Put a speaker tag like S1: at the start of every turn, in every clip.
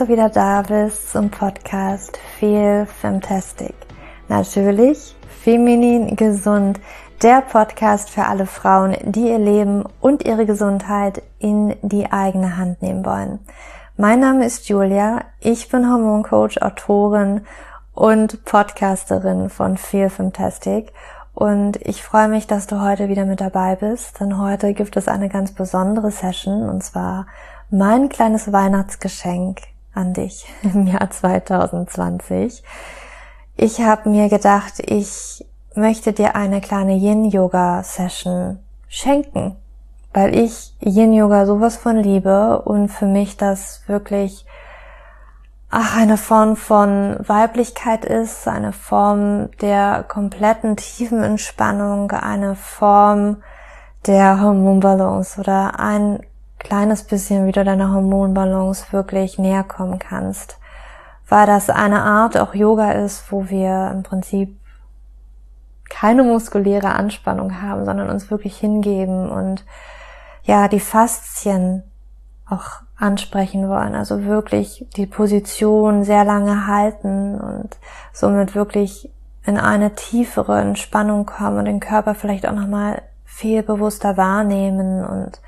S1: Du wieder da bist zum Podcast Feel Fantastic. Natürlich feminin gesund, der Podcast für alle Frauen, die ihr Leben und ihre Gesundheit in die eigene Hand nehmen wollen. Mein Name ist Julia, ich bin Hormoncoach, Autorin und Podcasterin von Feel Fantastic und ich freue mich, dass du heute wieder mit dabei bist, denn heute gibt es eine ganz besondere Session und zwar mein kleines Weihnachtsgeschenk an dich im Jahr 2020. Ich habe mir gedacht, ich möchte dir eine kleine Yin-Yoga-Session schenken, weil ich Yin-Yoga sowas von liebe und für mich das wirklich ach, eine Form von Weiblichkeit ist, eine Form der kompletten tiefen Entspannung, eine Form der Hormonbalance oder ein kleines bisschen wieder deiner Hormonbalance wirklich näher kommen kannst. Weil das eine Art auch Yoga ist, wo wir im Prinzip keine muskuläre Anspannung haben, sondern uns wirklich hingeben und ja, die Faszien auch ansprechen wollen. Also wirklich die Position sehr lange halten und somit wirklich in eine tiefere Entspannung kommen und den Körper vielleicht auch nochmal viel bewusster wahrnehmen und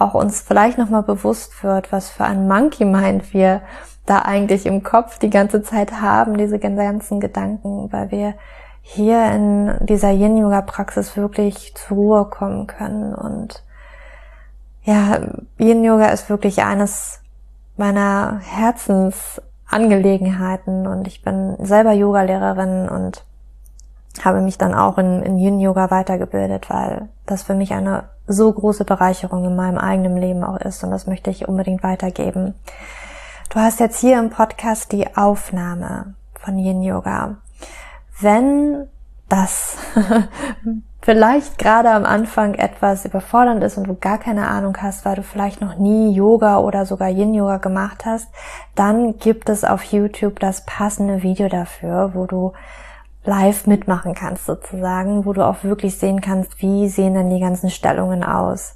S1: auch uns vielleicht nochmal bewusst wird, was für ein Monkey Mind wir da eigentlich im Kopf die ganze Zeit haben, diese ganzen Gedanken, weil wir hier in dieser Yin-Yoga-Praxis wirklich zur Ruhe kommen können. Und ja, Yin-Yoga ist wirklich eines meiner Herzensangelegenheiten und ich bin selber Yoga-Lehrerin und habe mich dann auch in, in Yin-Yoga weitergebildet, weil das für mich eine so große Bereicherung in meinem eigenen Leben auch ist und das möchte ich unbedingt weitergeben. Du hast jetzt hier im Podcast die Aufnahme von Yin Yoga. Wenn das vielleicht gerade am Anfang etwas überfordernd ist und du gar keine Ahnung hast, weil du vielleicht noch nie Yoga oder sogar Yin Yoga gemacht hast, dann gibt es auf YouTube das passende Video dafür, wo du live mitmachen kannst sozusagen, wo du auch wirklich sehen kannst, wie sehen denn die ganzen Stellungen aus.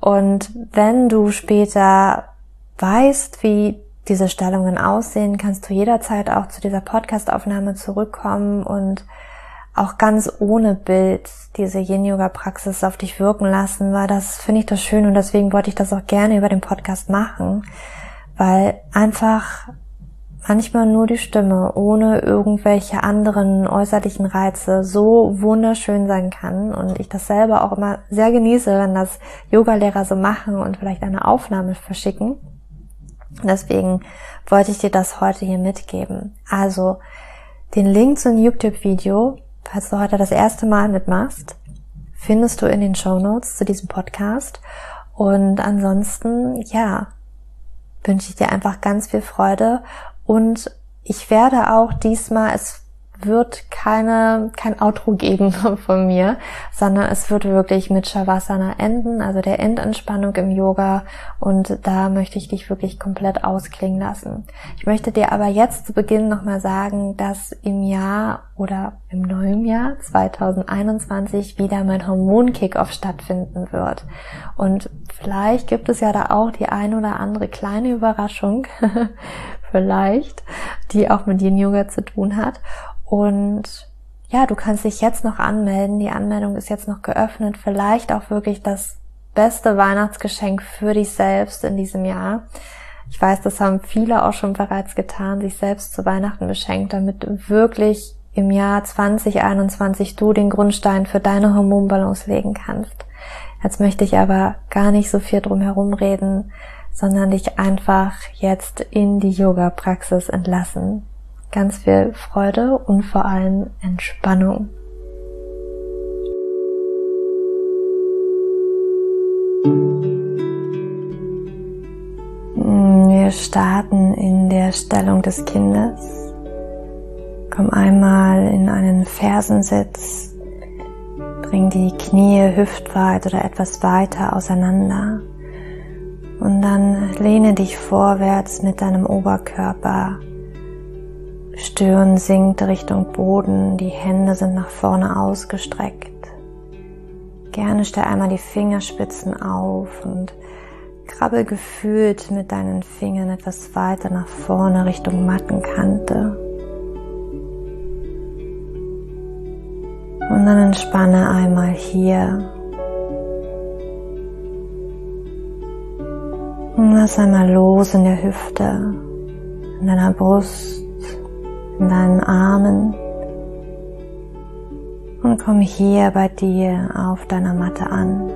S1: Und wenn du später weißt, wie diese Stellungen aussehen, kannst du jederzeit auch zu dieser Podcastaufnahme zurückkommen und auch ganz ohne Bild diese Yin-Yoga-Praxis auf dich wirken lassen, weil das finde ich das schön und deswegen wollte ich das auch gerne über den Podcast machen, weil einfach manchmal nur die Stimme, ohne irgendwelche anderen äußerlichen Reize, so wunderschön sein kann. Und ich das selber auch immer sehr genieße, wenn das Yogalehrer so machen und vielleicht eine Aufnahme verschicken. Deswegen wollte ich dir das heute hier mitgeben. Also den Link zum YouTube-Video, falls du heute das erste Mal mitmachst, findest du in den Show Notes zu diesem Podcast. Und ansonsten, ja, wünsche ich dir einfach ganz viel Freude und ich werde auch diesmal, es wird keine, kein Outro geben von mir, sondern es wird wirklich mit Shavasana enden, also der Endentspannung im Yoga und da möchte ich dich wirklich komplett ausklingen lassen. Ich möchte dir aber jetzt zu Beginn nochmal sagen, dass im Jahr oder im neuen Jahr 2021 wieder mein Hormon-Kickoff stattfinden wird. Und vielleicht gibt es ja da auch die ein oder andere kleine Überraschung vielleicht, die auch mit Yin Yoga zu tun hat. Und ja, du kannst dich jetzt noch anmelden. Die Anmeldung ist jetzt noch geöffnet. Vielleicht auch wirklich das beste Weihnachtsgeschenk für dich selbst in diesem Jahr. Ich weiß, das haben viele auch schon bereits getan, sich selbst zu Weihnachten beschenkt, damit wirklich im Jahr 2021 du den Grundstein für deine Hormonbalance legen kannst. Jetzt möchte ich aber gar nicht so viel drum herum reden, sondern dich einfach jetzt in die Yoga-Praxis entlassen. Ganz viel Freude und vor allem Entspannung. Wir starten in der Stellung des Kindes. Komm einmal in einen Fersensitz. Bring die Knie hüftweit oder etwas weiter auseinander. Und dann lehne dich vorwärts mit deinem Oberkörper. Stirn sinkt Richtung Boden, die Hände sind nach vorne ausgestreckt. Gerne stell einmal die Fingerspitzen auf und krabbel gefühlt mit deinen Fingern etwas weiter nach vorne Richtung Mattenkante. Und dann entspanne einmal hier. Und lass einmal los in der Hüfte, in deiner Brust, in deinen Armen. Und komm hier bei dir auf deiner Matte an.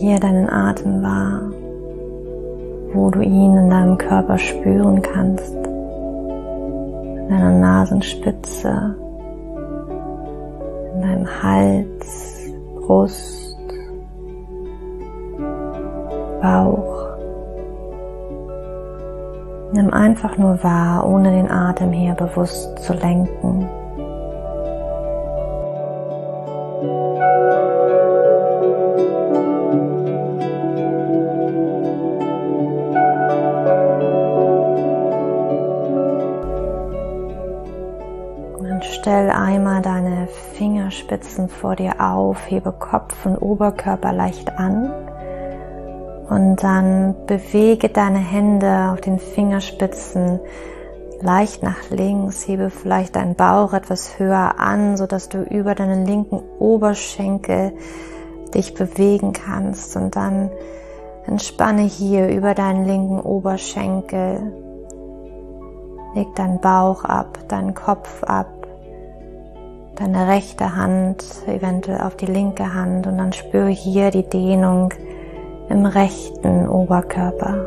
S1: hier deinen Atem wahr, wo du ihn in deinem Körper spüren kannst, in deiner Nasenspitze, deinem Hals, Brust, Bauch. Nimm einfach nur wahr, ohne den Atem hier bewusst zu lenken. Deine Fingerspitzen vor dir auf, hebe Kopf und Oberkörper leicht an. Und dann bewege deine Hände auf den Fingerspitzen leicht nach links, hebe vielleicht deinen Bauch etwas höher an, so dass du über deinen linken Oberschenkel dich bewegen kannst. Und dann entspanne hier über deinen linken Oberschenkel. Leg deinen Bauch ab, deinen Kopf ab deine rechte Hand eventuell auf die linke Hand und dann spüre hier die Dehnung im rechten Oberkörper.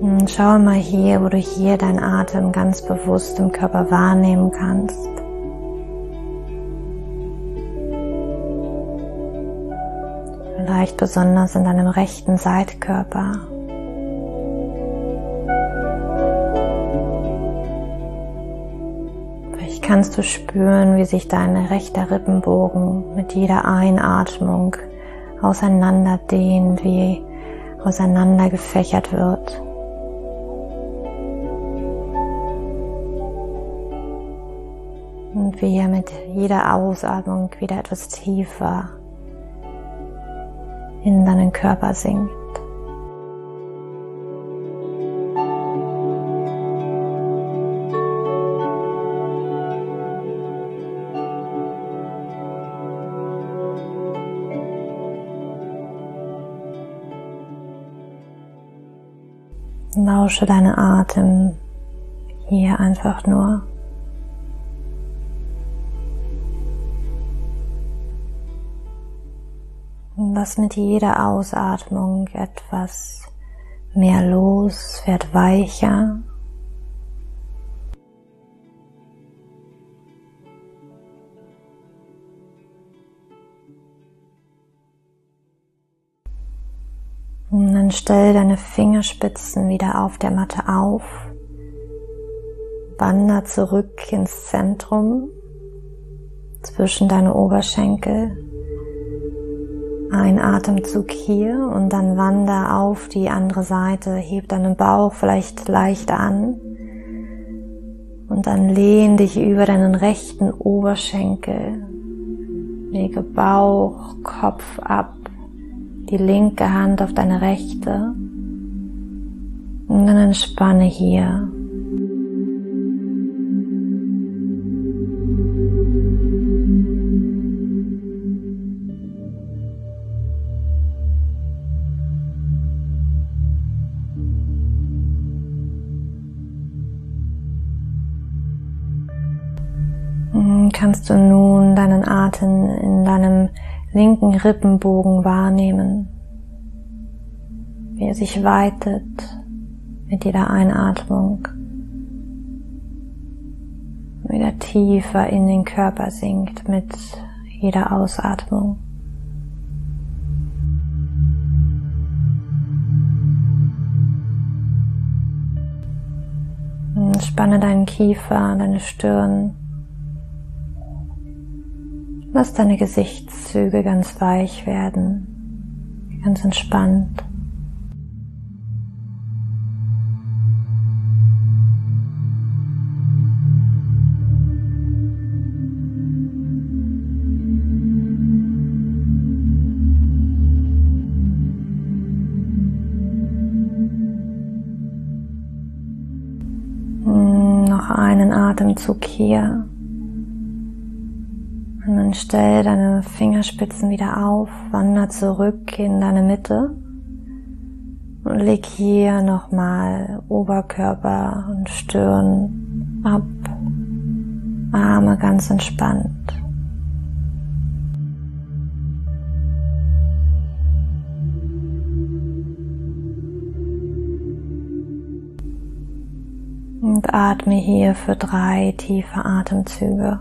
S1: Und schau mal hier, wo du hier deinen Atem ganz bewusst im Körper wahrnehmen kannst. Vielleicht besonders in deinem rechten Seitkörper. Vielleicht kannst du spüren, wie sich dein rechter Rippenbogen mit jeder Einatmung auseinander dehnt, wie auseinander gefächert wird. Und wie er mit jeder Ausatmung wieder etwas tiefer in deinen Körper sinkt. Lausche deinen Atem hier einfach nur. Lass mit jeder Ausatmung etwas mehr los, wird weicher. Und dann stell deine Fingerspitzen wieder auf der Matte auf. Wander zurück ins Zentrum zwischen deine Oberschenkel. Ein Atemzug hier und dann wander auf die andere Seite, heb deinen Bauch vielleicht leicht an und dann lehn dich über deinen rechten Oberschenkel. Lege Bauch, Kopf ab, die linke Hand auf deine rechte und dann entspanne hier. Kannst du nun deinen Atem in deinem linken Rippenbogen wahrnehmen, wie er sich weitet mit jeder Einatmung, wieder tiefer in den Körper sinkt mit jeder Ausatmung. Spanne deinen Kiefer, deine Stirn Lass deine Gesichtszüge ganz weich werden, ganz entspannt. einen Atemzug hier. Stell deine Fingerspitzen wieder auf, wander zurück in deine Mitte und leg hier nochmal Oberkörper und Stirn ab, Arme ganz entspannt. Und atme hier für drei tiefe Atemzüge.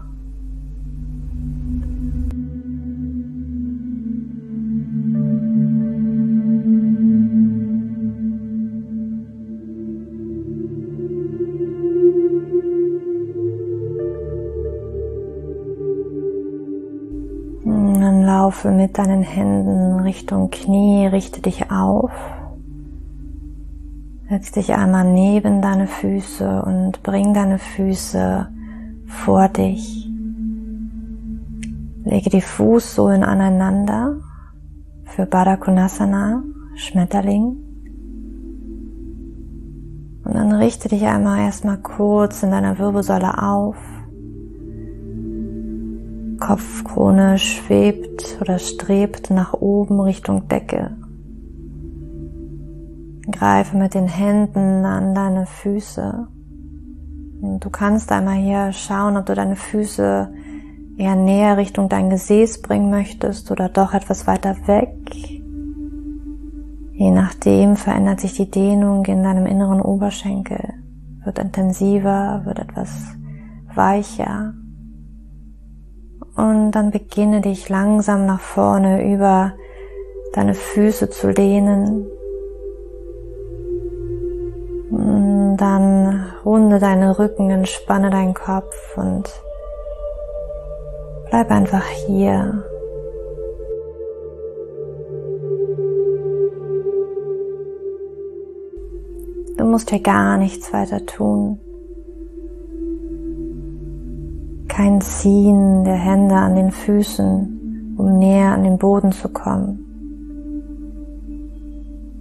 S1: Laufe mit deinen Händen Richtung Knie, richte dich auf. Setz dich einmal neben deine Füße und bring deine Füße vor dich. Lege die Fußsohlen aneinander für Baddha Konasana, Schmetterling. Und dann richte dich einmal erstmal kurz in deiner Wirbelsäule auf. Kopfkrone schwebt oder strebt nach oben Richtung Decke. Greife mit den Händen an deine Füße. Und du kannst einmal hier schauen, ob du deine Füße eher näher Richtung dein Gesäß bringen möchtest oder doch etwas weiter weg. Je nachdem verändert sich die Dehnung in deinem inneren Oberschenkel, wird intensiver, wird etwas weicher. Und dann beginne dich langsam nach vorne über deine Füße zu lehnen, dann runde deinen Rücken, entspanne deinen Kopf und bleib einfach hier. Du musst hier gar nichts weiter tun. Kein Ziehen der Hände an den Füßen, um näher an den Boden zu kommen.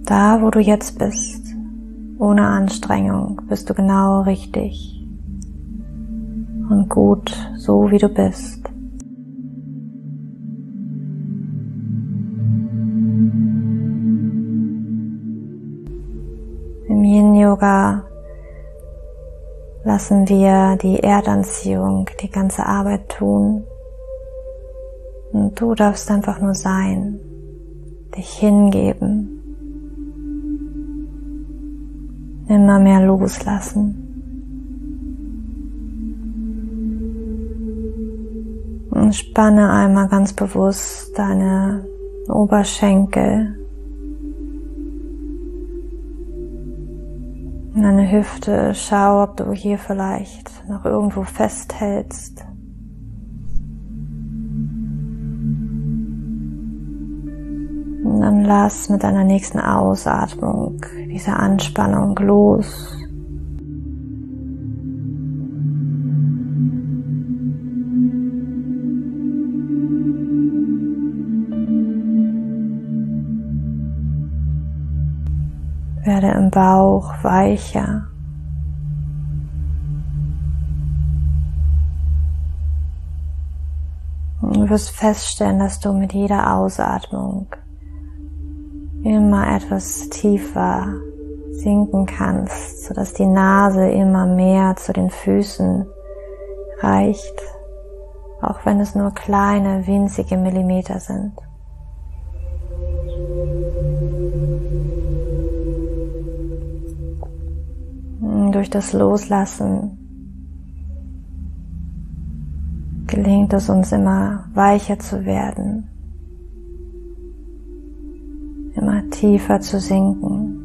S1: Da, wo du jetzt bist, ohne Anstrengung bist du genau richtig und gut, so wie du bist. Im Yin Yoga lassen wir die Erdanziehung, die ganze Arbeit tun. Und du darfst einfach nur sein, dich hingeben immer mehr loslassen. Und spanne einmal ganz bewusst deine Oberschenkel, deine Hüfte. Schau, ob du hier vielleicht noch irgendwo festhältst. Und dann lass mit deiner nächsten Ausatmung diese Anspannung los. Werde im Bauch weicher. Du wirst feststellen, dass du mit jeder Ausatmung immer etwas tiefer sinken kannst, sodass die Nase immer mehr zu den Füßen reicht, auch wenn es nur kleine, winzige Millimeter sind. Durch das Loslassen gelingt es uns immer weicher zu werden, immer tiefer zu sinken.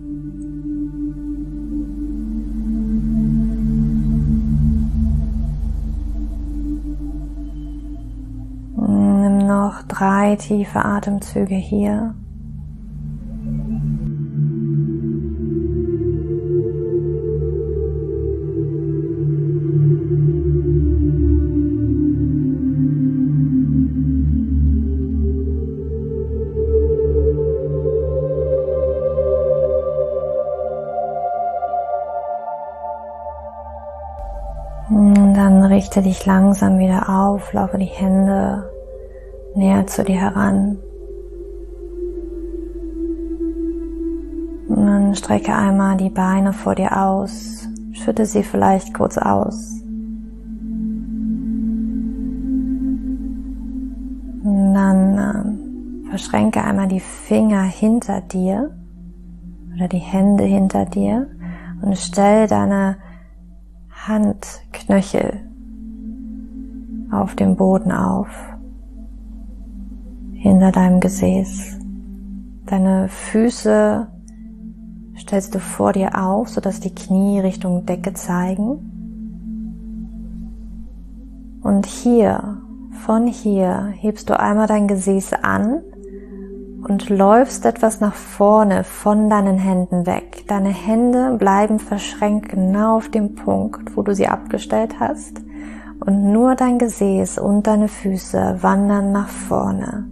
S1: noch drei tiefe Atemzüge hier. Richte dich langsam wieder auf, laufe die Hände näher zu dir heran. Und dann strecke einmal die Beine vor dir aus, schütte sie vielleicht kurz aus. Und dann äh, verschränke einmal die Finger hinter dir oder die Hände hinter dir und stell deine Handknöchel auf dem Boden auf, hinter deinem Gesäß. Deine Füße stellst du vor dir auf, sodass die Knie Richtung Decke zeigen. Und hier, von hier, hebst du einmal dein Gesäß an und läufst etwas nach vorne von deinen Händen weg. Deine Hände bleiben verschränkt genau auf dem Punkt, wo du sie abgestellt hast und nur dein Gesäß und deine Füße wandern nach vorne,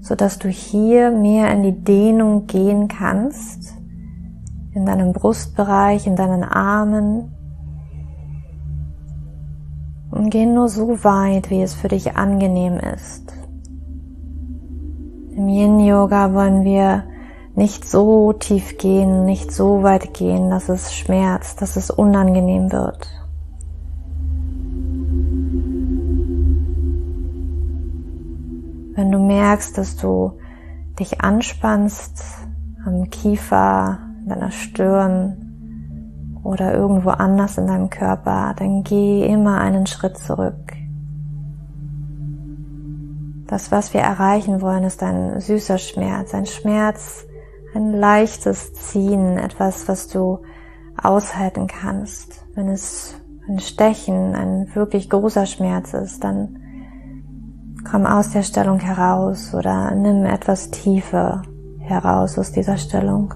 S1: so dass du hier mehr in die Dehnung gehen kannst, in deinem Brustbereich, in deinen Armen. Und geh nur so weit, wie es für dich angenehm ist. Im Yin-Yoga wollen wir nicht so tief gehen, nicht so weit gehen, dass es schmerzt, dass es unangenehm wird. Wenn du merkst, dass du dich anspannst am Kiefer, in deiner Stirn oder irgendwo anders in deinem Körper, dann geh immer einen Schritt zurück. Das, was wir erreichen wollen, ist ein süßer Schmerz, ein Schmerz, ein leichtes Ziehen, etwas, was du aushalten kannst. Wenn es ein Stechen ein wirklich großer Schmerz ist, dann Komm aus der Stellung heraus oder nimm etwas tiefer heraus aus dieser Stellung.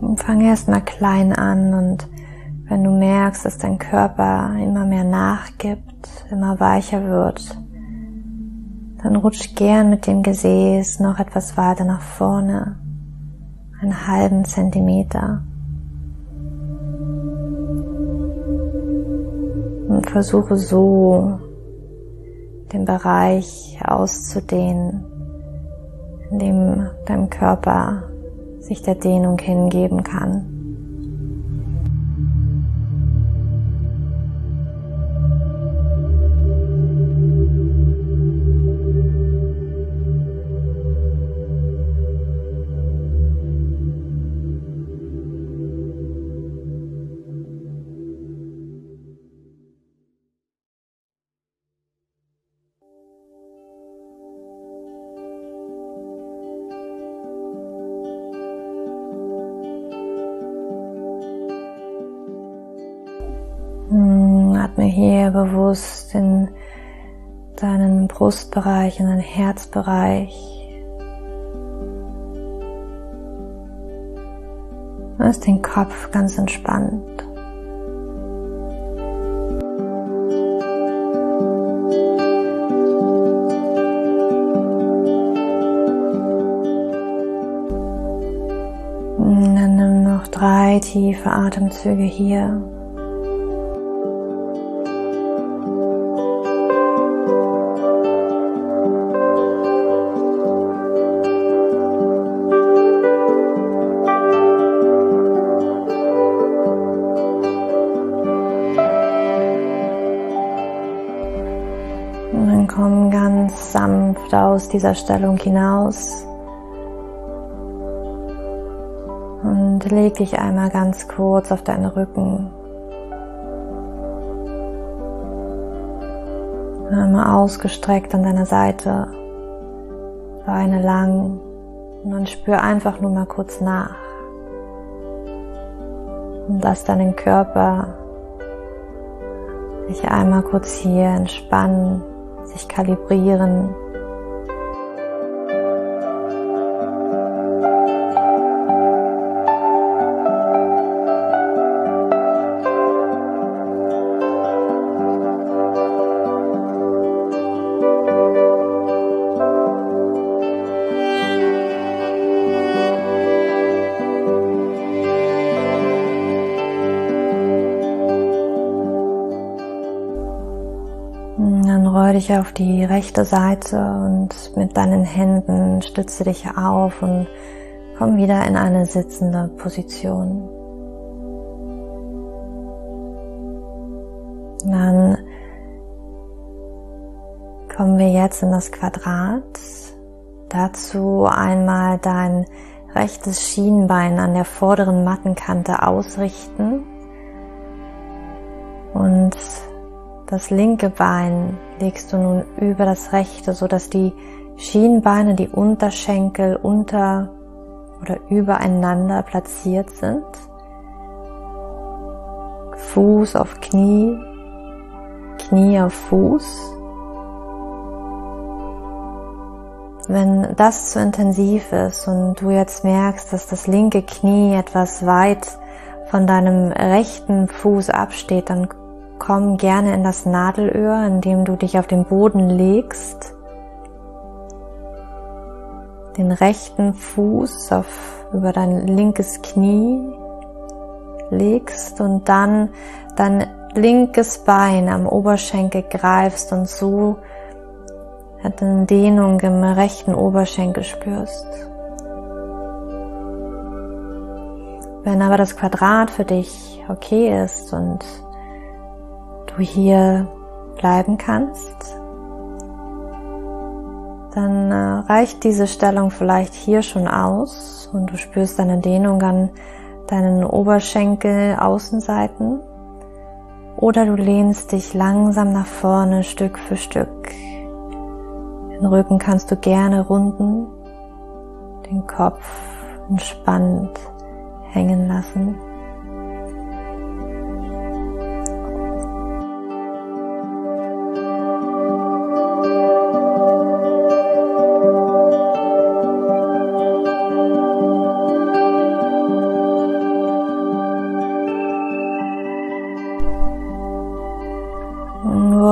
S1: Und fang erstmal klein an und wenn du merkst, dass dein Körper immer mehr nachgibt, immer weicher wird, dann rutsch gern mit dem Gesäß noch etwas weiter nach vorne einen halben Zentimeter. Und versuche so den Bereich auszudehnen, in dem dein Körper sich der Dehnung hingeben kann. Brustbereich, in deinen Herzbereich. Lass den Kopf ganz entspannt. dann nimm noch drei tiefe Atemzüge hier. Aus dieser Stellung hinaus und leg dich einmal ganz kurz auf deinen Rücken. Einmal ausgestreckt an deiner Seite, Beine lang und spür einfach nur mal kurz nach. Und lass deinen Körper sich einmal kurz hier entspannen, sich kalibrieren. Dich auf die rechte Seite und mit deinen Händen stütze dich auf und komm wieder in eine sitzende Position. Dann kommen wir jetzt in das Quadrat. Dazu einmal dein rechtes Schienbein an der vorderen Mattenkante ausrichten das linke Bein legst du nun über das rechte, so dass die Schienbeine, die Unterschenkel unter oder übereinander platziert sind. Fuß auf Knie, Knie auf Fuß. Wenn das zu intensiv ist und du jetzt merkst, dass das linke Knie etwas weit von deinem rechten Fuß absteht, dann Komm gerne in das Nadelöhr, indem du dich auf den Boden legst, den rechten Fuß auf, über dein linkes Knie legst und dann dein linkes Bein am Oberschenkel greifst und so eine Dehnung im rechten Oberschenkel spürst. Wenn aber das Quadrat für dich okay ist und du hier bleiben kannst, dann äh, reicht diese Stellung vielleicht hier schon aus und du spürst eine Dehnung an deinen Oberschenkel Außenseiten oder du lehnst dich langsam nach vorne Stück für Stück. Den Rücken kannst du gerne runden, den Kopf entspannt hängen lassen.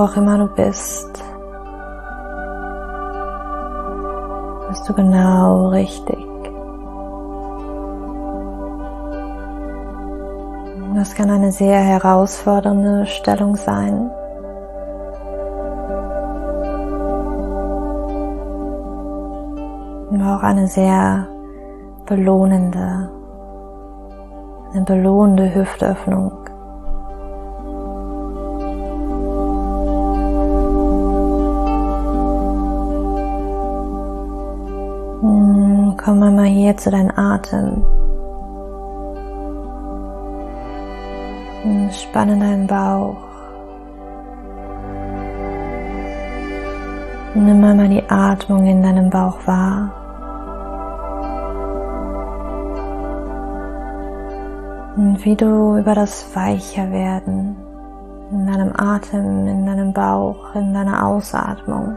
S1: Auch immer du bist, bist du genau richtig. Das kann eine sehr herausfordernde Stellung sein. Aber auch eine sehr belohnende, eine belohnende Hüftöffnung. Hier zu deinem Atem. Spanne deinen Bauch. Nimm einmal die Atmung in deinem Bauch wahr. Und wie du über das Weicherwerden in deinem Atem, in deinem Bauch, in deiner Ausatmung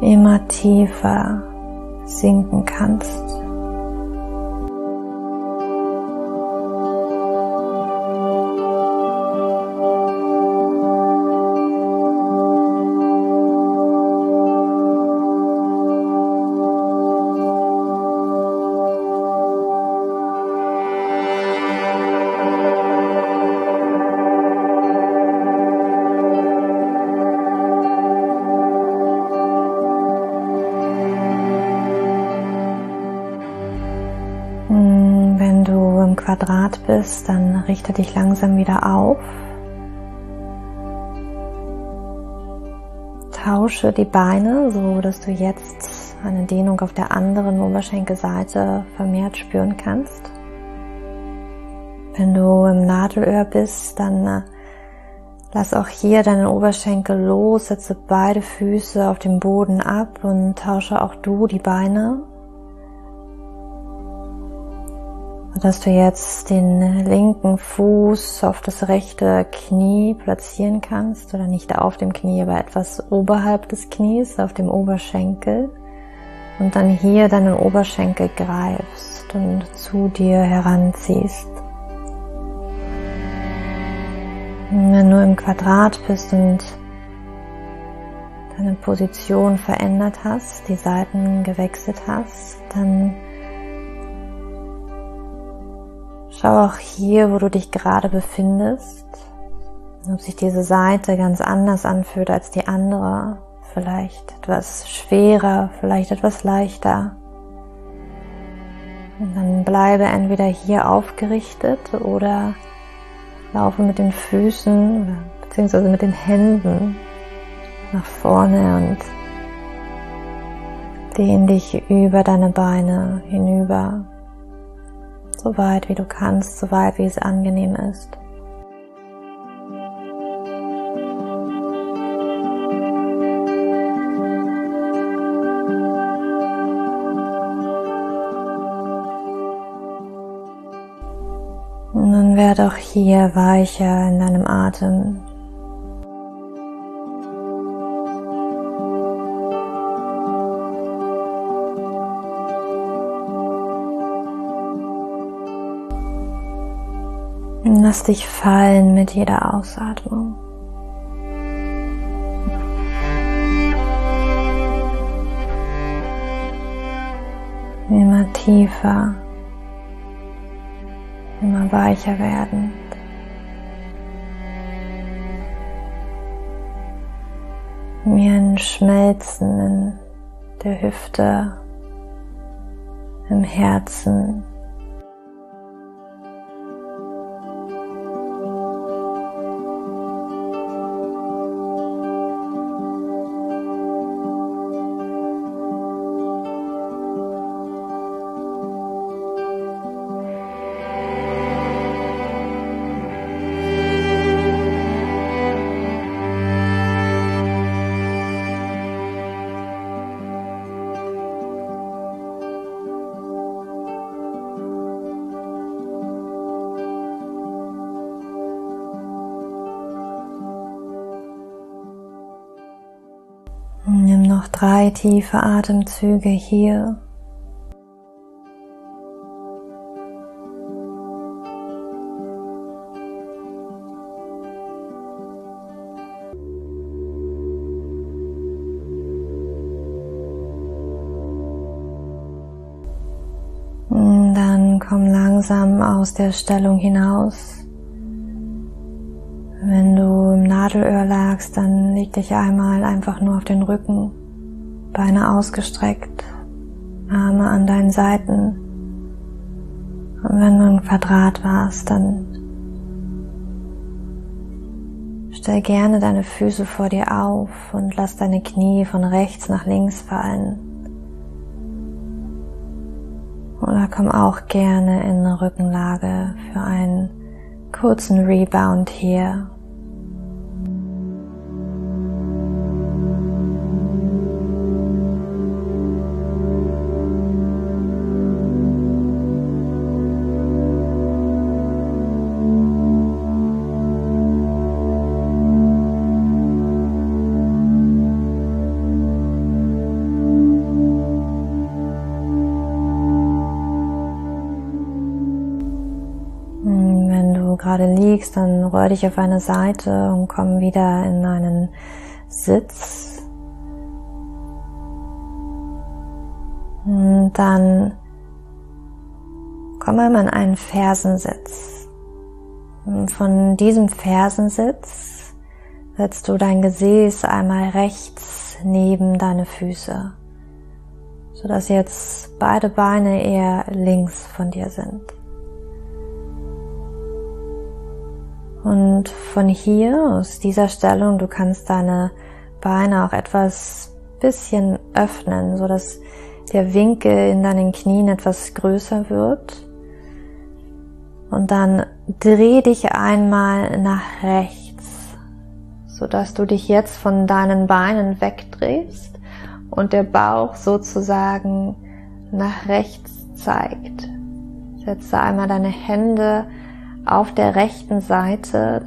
S1: immer tiefer sinken kannst. Quadrat bist, dann richte dich langsam wieder auf. Tausche die Beine, so dass du jetzt eine Dehnung auf der anderen Oberschenkelseite vermehrt spüren kannst. Wenn du im Nadelöhr bist, dann äh, lass auch hier deinen Oberschenkel los, setze beide Füße auf den Boden ab und tausche auch du die Beine dass du jetzt den linken Fuß auf das rechte Knie platzieren kannst oder nicht auf dem Knie, aber etwas oberhalb des Knies, auf dem Oberschenkel und dann hier deinen Oberschenkel greifst und zu dir heranziehst. Und wenn du im Quadrat bist und deine Position verändert hast, die Seiten gewechselt hast, dann schau auch hier, wo du dich gerade befindest, ob sich diese Seite ganz anders anfühlt als die andere, vielleicht etwas schwerer, vielleicht etwas leichter. Und dann bleibe entweder hier aufgerichtet oder laufe mit den Füßen oder beziehungsweise mit den Händen nach vorne und dehn dich über deine Beine hinüber, so weit wie du kannst, so weit wie es angenehm ist. Und dann werde auch hier weicher in deinem Atem. Lass dich fallen mit jeder Ausatmung. Immer tiefer, immer weicher werdend. Mir ein Schmelzen in der Hüfte, im Herzen, tiefe Atemzüge hier. Dann komm langsam aus der Stellung hinaus. Wenn du im Nadelöhr lagst, dann leg dich einmal einfach nur auf den Rücken, Beine ausgestreckt, Arme an deinen Seiten. Und wenn du im Quadrat warst, dann stell gerne deine Füße vor dir auf und lass deine Knie von rechts nach links fallen. Oder komm auch gerne in eine Rückenlage für einen kurzen Rebound hier. Liegst, dann rühr dich auf eine Seite und komm wieder in einen Sitz. Und dann komm einmal in einen Fersensitz. Und von diesem Fersensitz setzt du dein Gesäß einmal rechts neben deine Füße, sodass jetzt beide Beine eher links von dir sind. Und von hier, aus dieser Stellung, du kannst deine Beine auch etwas bisschen öffnen, so dass der Winkel in deinen Knien etwas größer wird. Und dann dreh dich einmal nach rechts, so dass du dich jetzt von deinen Beinen wegdrehst und der Bauch sozusagen nach rechts zeigt. Setze einmal deine Hände auf der rechten Seite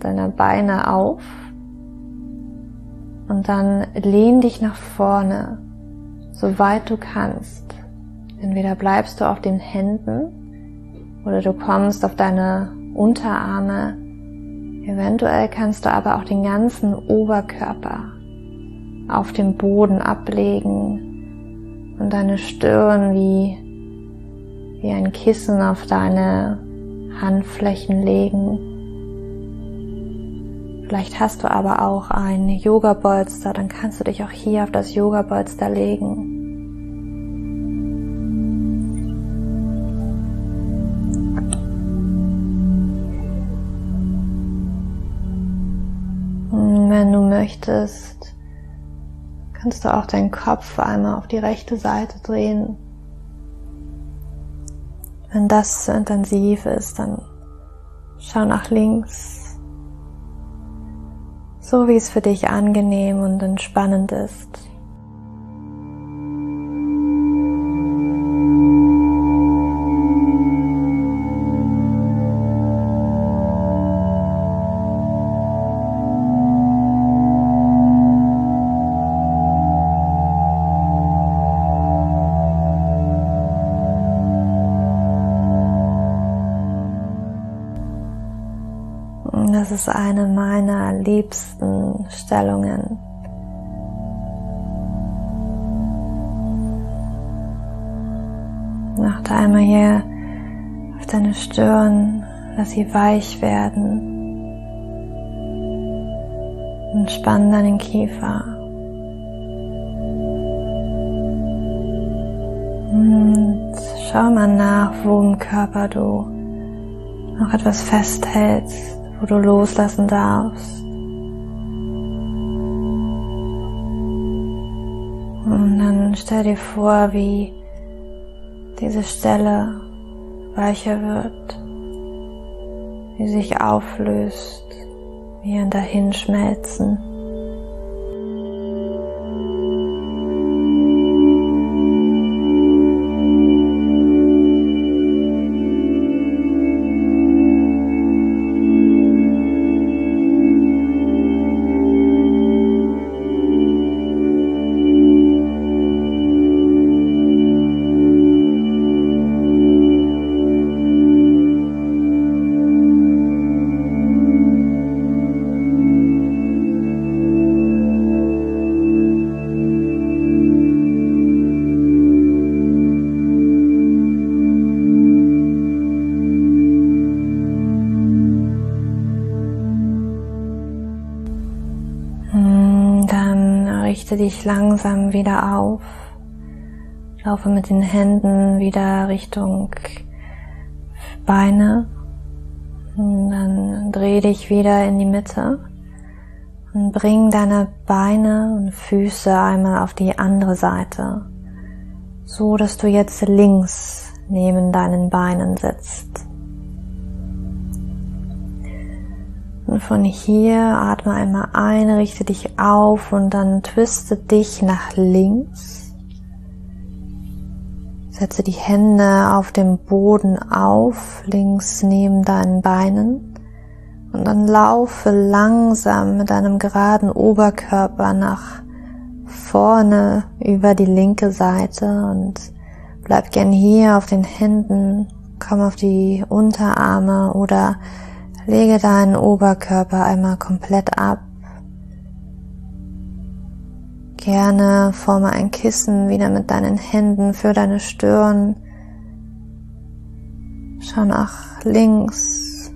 S1: deiner Beine auf und dann lehn dich nach vorne, soweit du kannst. Entweder bleibst du auf den Händen oder du kommst auf deine Unterarme. Eventuell kannst du aber auch den ganzen Oberkörper auf dem Boden ablegen und deine Stirn wie, wie ein Kissen auf deine Handflächen legen. Vielleicht hast du aber auch ein Yoga-Bolster, dann kannst du dich auch hier auf das Yoga-Bolster legen. Wenn du möchtest, kannst du auch deinen Kopf einmal auf die rechte Seite drehen. Wenn das zu intensiv ist, dann schau nach links. So wie es für dich angenehm und entspannend ist. Eine meiner liebsten Stellungen. Achte einmal hier auf deine Stirn, lass sie weich werden. Und spann deinen Kiefer. Und schau mal nach, wo im Körper du noch etwas festhältst wo du loslassen darfst. Und dann stell dir vor, wie diese Stelle weicher wird, wie sich auflöst, wie ein Dahinschmelzen. Dich langsam wieder auf. Laufe mit den Händen wieder Richtung Beine. Und dann dreh dich wieder in die Mitte und bring deine Beine und Füße einmal auf die andere Seite, so dass du jetzt links neben deinen Beinen sitzt. Von hier atme einmal ein, richte dich auf und dann twiste dich nach links. Setze die Hände auf dem Boden auf, links neben deinen Beinen. Und dann laufe langsam mit deinem geraden Oberkörper nach vorne über die linke Seite und bleib gern hier auf den Händen, komm auf die Unterarme oder Lege deinen Oberkörper einmal komplett ab. Gerne forme ein Kissen wieder mit deinen Händen für deine Stirn. Schau nach links.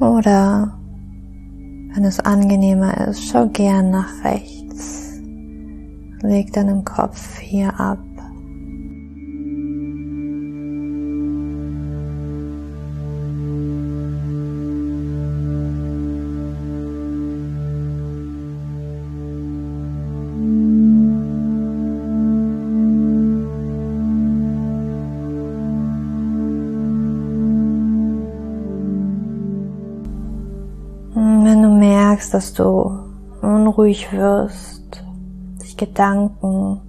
S1: Oder wenn es angenehmer ist, schau gern nach rechts. Leg deinen Kopf hier ab. Dass du unruhig wirst, sich Gedanken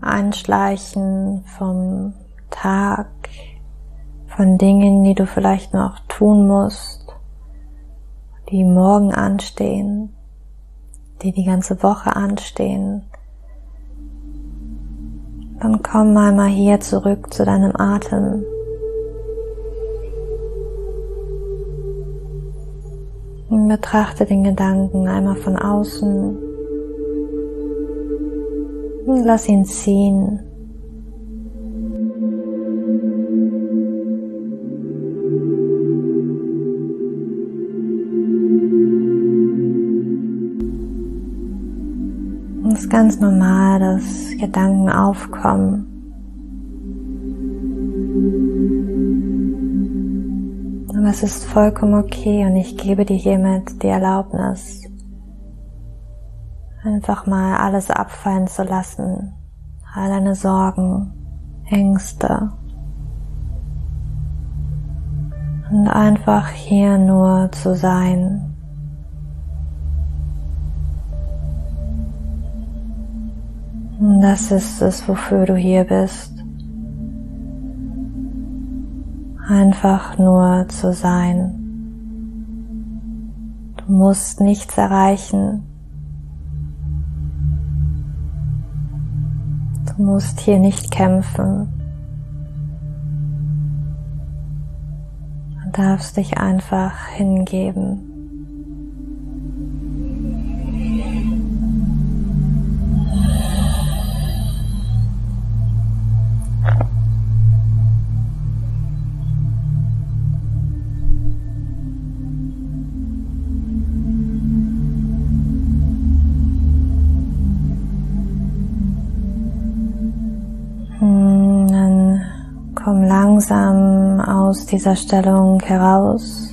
S1: einschleichen vom Tag, von Dingen, die du vielleicht noch tun musst, die morgen anstehen, die die ganze Woche anstehen, dann komm einmal hier zurück zu deinem Atem. Betrachte den Gedanken einmal von außen und lass ihn ziehen. es ist ganz normal, dass Gedanken aufkommen. Aber es ist vollkommen okay und ich gebe dir hiermit die Erlaubnis, einfach mal alles abfallen zu lassen, all deine Sorgen, Ängste und einfach hier nur zu sein. Das ist es, wofür du hier bist. Einfach nur zu sein. Du musst nichts erreichen. Du musst hier nicht kämpfen. Du darfst dich einfach hingeben. Langsam aus dieser Stellung heraus.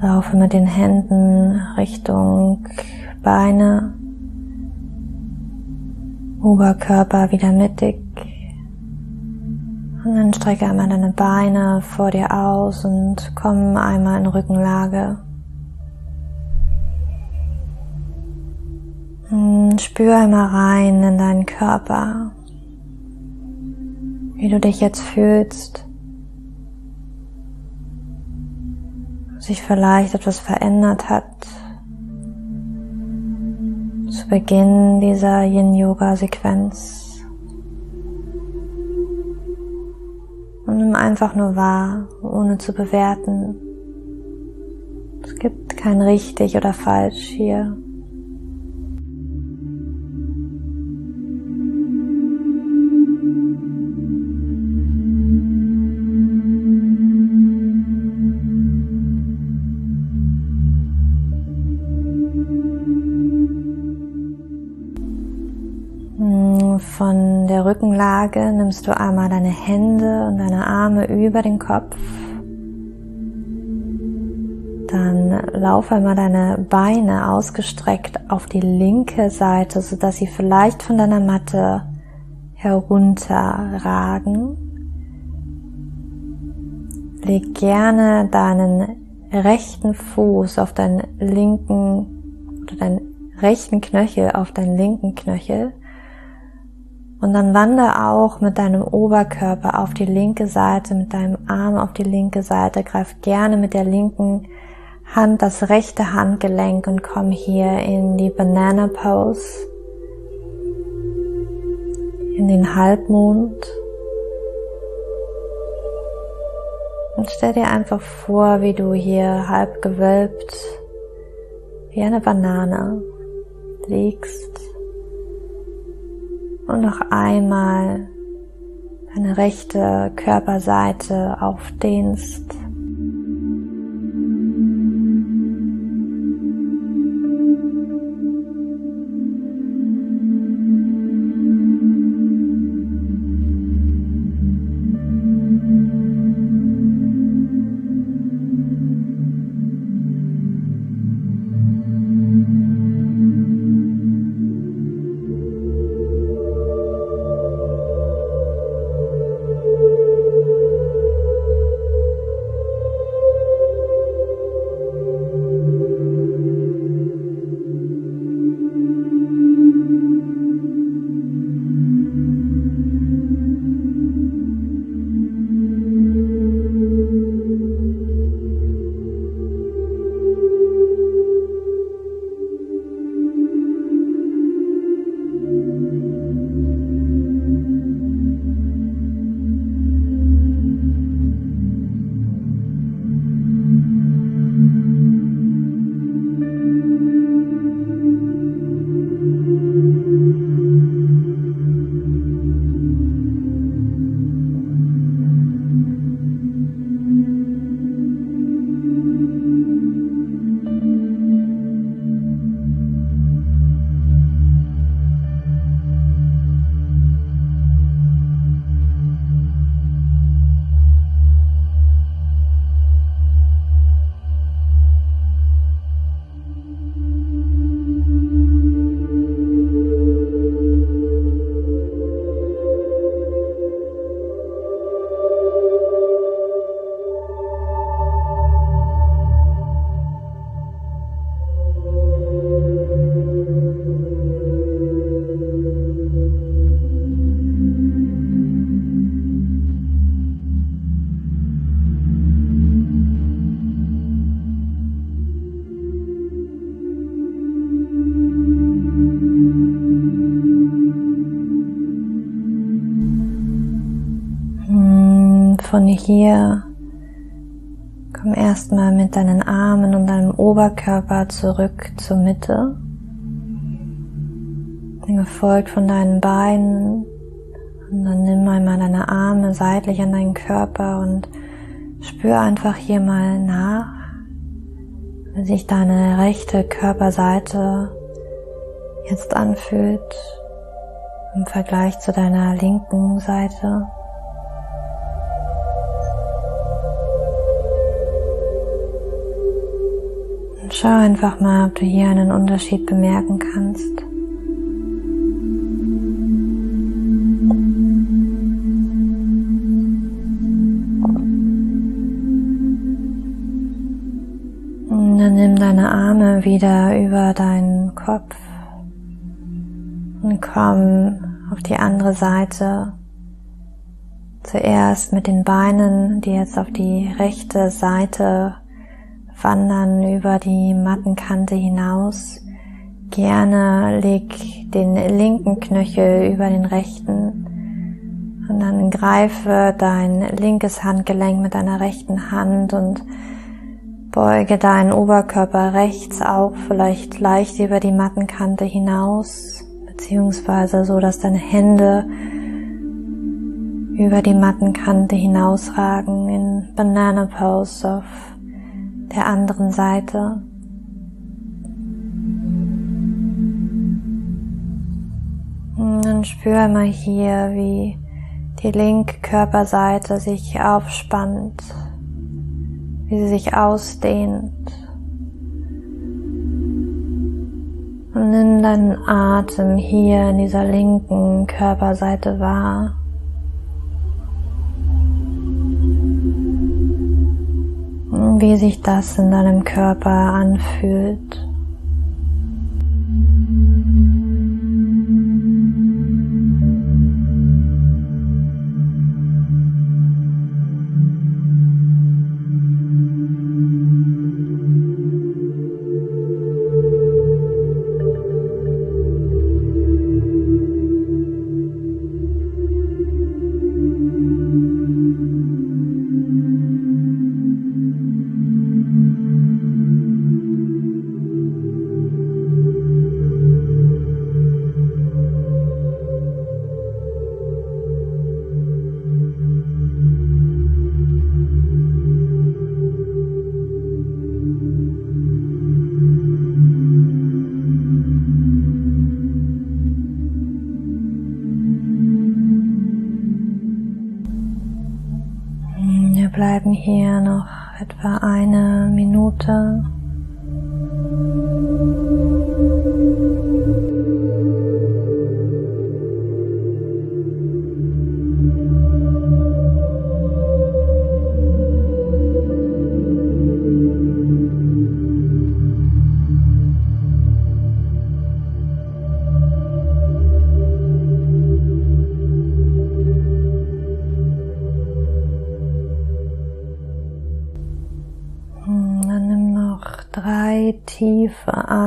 S1: Laufe mit den Händen Richtung Beine, Oberkörper wieder mittig. Und dann strecke einmal deine Beine vor dir aus und komm einmal in Rückenlage. Spür einmal rein in deinen Körper wie du dich jetzt fühlst, sich vielleicht etwas verändert hat zu Beginn dieser Yin-Yoga-Sequenz. Und nimm einfach nur wahr, ohne zu bewerten. Es gibt kein richtig oder falsch hier. Rückenlage nimmst du einmal deine Hände und deine Arme über den Kopf. Dann lauf einmal deine Beine ausgestreckt auf die linke Seite, sodass sie vielleicht von deiner Matte herunterragen. Leg gerne deinen rechten Fuß auf deinen linken oder deinen rechten Knöchel auf deinen linken Knöchel und dann wandere auch mit deinem Oberkörper auf die linke Seite, mit deinem Arm auf die linke Seite. Greif gerne mit der linken Hand das rechte Handgelenk und komm hier in die Banana Pose, in den Halbmond. Und stell dir einfach vor, wie du hier halb gewölbt, wie eine Banane liegst und noch einmal deine rechte Körperseite aufdehnst. Von hier komm erstmal mit deinen Armen und deinem Oberkörper zurück zur Mitte. Gefolgt von deinen Beinen. Und dann nimm einmal deine Arme seitlich an deinen Körper und spür einfach hier mal nach, wie sich deine rechte Körperseite jetzt anfühlt im Vergleich zu deiner linken Seite. Schau einfach mal, ob du hier einen Unterschied bemerken kannst. Und dann nimm deine Arme wieder über deinen Kopf und komm auf die andere Seite. Zuerst mit den Beinen, die jetzt auf die rechte Seite wandern über die Mattenkante hinaus. Gerne leg den linken Knöchel über den rechten und dann greife dein linkes Handgelenk mit deiner rechten Hand und beuge deinen Oberkörper rechts auch vielleicht leicht über die Mattenkante hinaus beziehungsweise so, dass deine Hände über die Mattenkante hinausragen in Banana Pose auf der anderen Seite. Und dann spür mal hier, wie die linke Körperseite sich aufspannt, wie sie sich ausdehnt. Und nimm deinen Atem hier in dieser linken Körperseite wahr. Wie sich das in deinem Körper anfühlt. Eine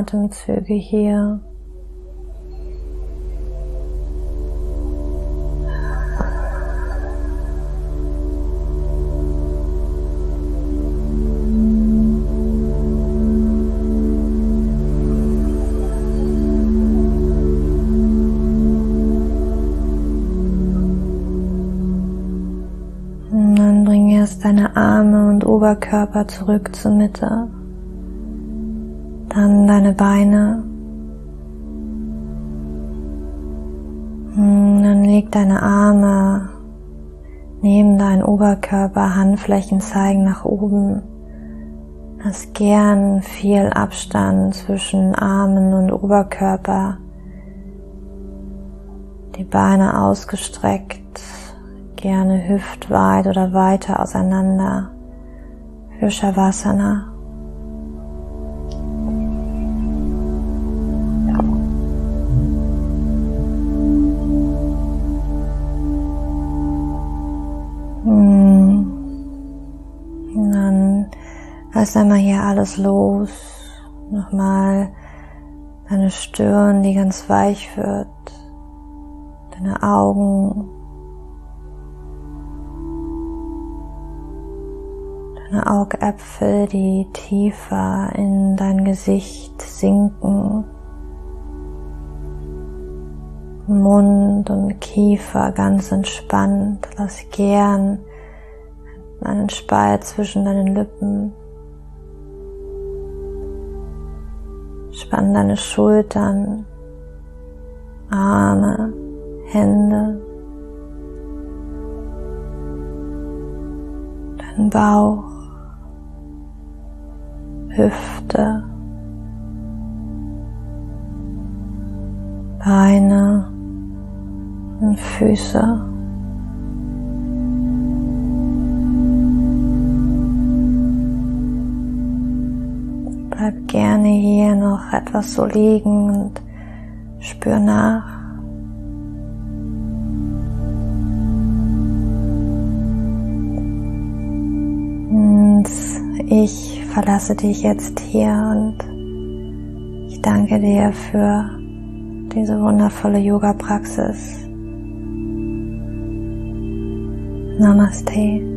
S1: Atemzüge hier. dann bring erst deine Arme und Oberkörper zurück zur Mitte. Deine Beine. Hm, dann leg deine Arme neben deinen Oberkörper, Handflächen zeigen nach oben. Lass gern viel Abstand zwischen Armen und Oberkörper. Die Beine ausgestreckt, gerne hüftweit oder weiter auseinander für Shavasana. Lass einmal hier alles los. Nochmal deine Stirn, die ganz weich wird. Deine Augen. Deine Augäpfel, die tiefer in dein Gesicht sinken. Mund und Kiefer ganz entspannt. Lass gern einen Spalt zwischen deinen Lippen. Spann deine Schultern, Arme, Hände, deinen Bauch, Hüfte, Beine und Füße. Gerne hier noch etwas so liegen und spür nach. Und ich verlasse dich jetzt hier und ich danke dir für diese wundervolle Yoga-Praxis. Namaste.